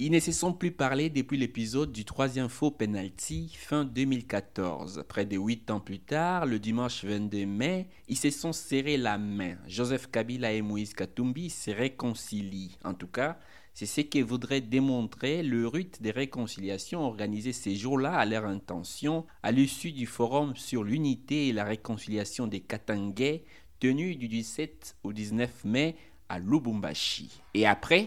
Ils ne se sont plus parlé depuis l'épisode du troisième faux penalty fin 2014. Près de huit ans plus tard, le dimanche 22 mai, ils se sont serrés la main. Joseph Kabila et Moïse Katumbi se réconcilient. En tout cas, c'est ce que voudrait démontrer le rite des réconciliations organisé ces jours-là à leur intention à l'issue du forum sur l'unité et la réconciliation des Katangais tenu du 17 au 19 mai à Lubumbashi. Et après,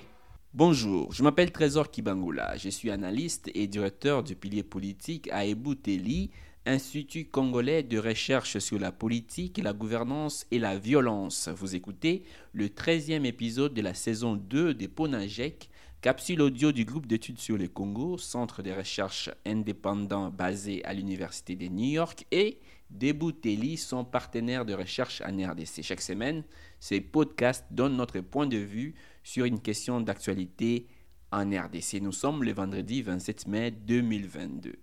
Bonjour, je m'appelle Trésor Kibangula, je suis analyste et directeur du pilier politique à Ebouteli, Institut congolais de recherche sur la politique, la gouvernance et la violence. Vous écoutez le 13e épisode de la saison 2 des Ponajek, capsule audio du groupe d'études sur le Congo, centre de recherche indépendant basé à l'Université de New York, et Debouteli, son partenaire de recherche en RDC. Chaque semaine, ces podcasts donnent notre point de vue sur une question d'actualité en RDC. Nous sommes le vendredi 27 mai 2022.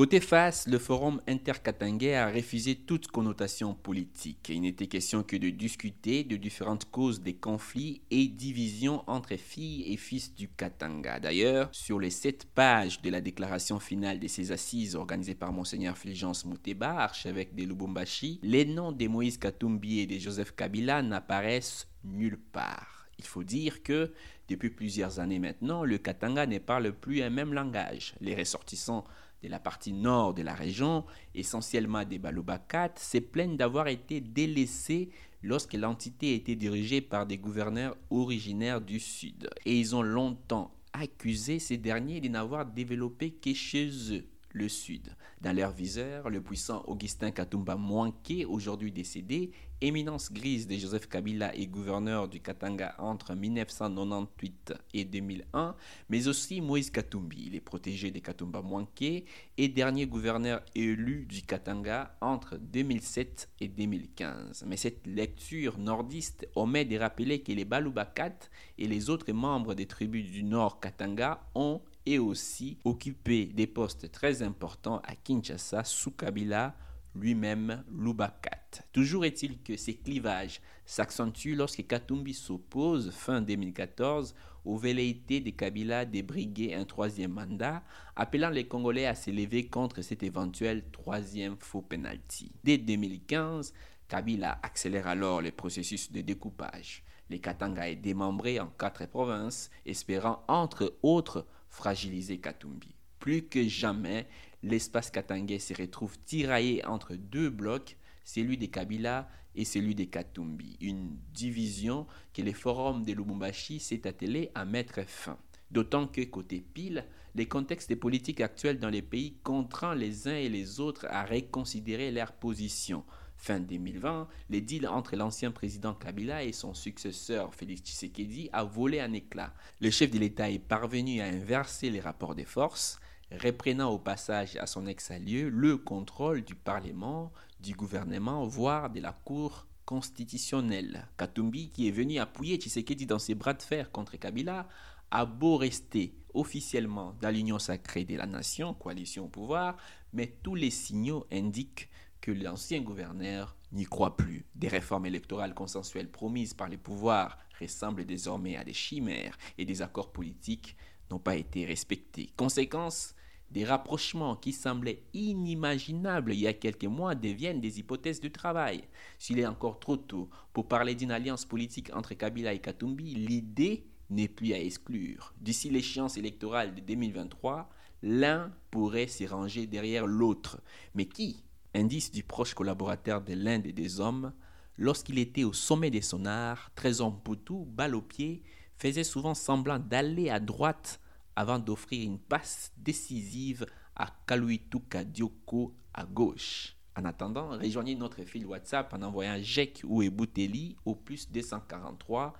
Côté face, le forum interkatangais a refusé toute connotation politique. Il n'était question que de discuter de différentes causes des conflits et divisions entre filles et fils du Katanga. D'ailleurs, sur les sept pages de la déclaration finale de ces assises organisées par Monseigneur Fulgence Mouteba, archevêque de Lubumbashi, les noms de Moïse Katumbi et de Joseph Kabila n'apparaissent nulle part. Il faut dire que depuis plusieurs années maintenant, le Katanga ne parle plus un même langage. Les ressortissants de la partie nord de la région, essentiellement des Balubakat, se plaignent d'avoir été délaissés lorsque l'entité était dirigée par des gouverneurs originaires du sud. Et ils ont longtemps accusé ces derniers de n'avoir développé que chez eux le Sud. Dans leur viseur, le puissant Augustin Katumba Mwanke, aujourd'hui décédé, éminence grise de Joseph Kabila et gouverneur du Katanga entre 1998 et 2001, mais aussi Moïse Katumbi, les protégé de Katumba Mwanke et dernier gouverneur élu du Katanga entre 2007 et 2015. Mais cette lecture nordiste omet de rappeler que les Balubakat et les autres membres des tribus du Nord Katanga ont et aussi occupé des postes très importants à Kinshasa sous Kabila lui-même Lubakat. Toujours est-il que ces clivages s'accentuent lorsque Katumbi s'oppose fin 2014 aux velléités de Kabila de briguer un troisième mandat, appelant les Congolais à s'élever contre cet éventuel troisième faux penalty. Dès 2015, Kabila accélère alors le processus de découpage. Les Katanga est démembré en quatre provinces, espérant entre autres fragiliser Katumbi. Plus que jamais, l'espace katangais se retrouve tiraillé entre deux blocs, celui des Kabila et celui des Katumbi. Une division que le forum de Lubumbashi s'est attelé à mettre fin. D'autant que côté pile, les contextes politiques actuels dans les pays contraint les uns et les autres à reconsidérer leur position. Fin 2020, les deals entre l'ancien président Kabila et son successeur Félix Tshisekedi a volé un éclat. Le chef de l'État est parvenu à inverser les rapports des forces, reprenant au passage à son ex-allieu le contrôle du Parlement, du gouvernement, voire de la Cour constitutionnelle. Katumbi, qui est venu appuyer Tshisekedi dans ses bras de fer contre Kabila, a beau rester officiellement dans l'union sacrée de la nation, coalition au pouvoir, mais tous les signaux indiquent que l'ancien gouverneur n'y croit plus. Des réformes électorales consensuelles promises par les pouvoirs ressemblent désormais à des chimères et des accords politiques n'ont pas été respectés. Conséquence, des rapprochements qui semblaient inimaginables il y a quelques mois deviennent des hypothèses de travail. S'il est encore trop tôt pour parler d'une alliance politique entre Kabila et Katumbi, l'idée n'est plus à exclure. D'ici l'échéance électorale de 2023, l'un pourrait s'y ranger derrière l'autre. Mais qui indice du proche collaborateur de l'Inde et des hommes, lorsqu'il était au sommet des sonars, Trésor Poutou, balle au pied, faisait souvent semblant d'aller à droite avant d'offrir une passe décisive à Kaluituka Dioko à gauche. En attendant, rejoignez notre fil WhatsApp en envoyant JEC ou Ebouteli au plus 243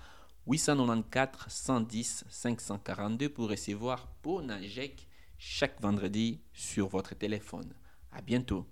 894 110 542 pour recevoir Pona JEC chaque vendredi sur votre téléphone. À bientôt.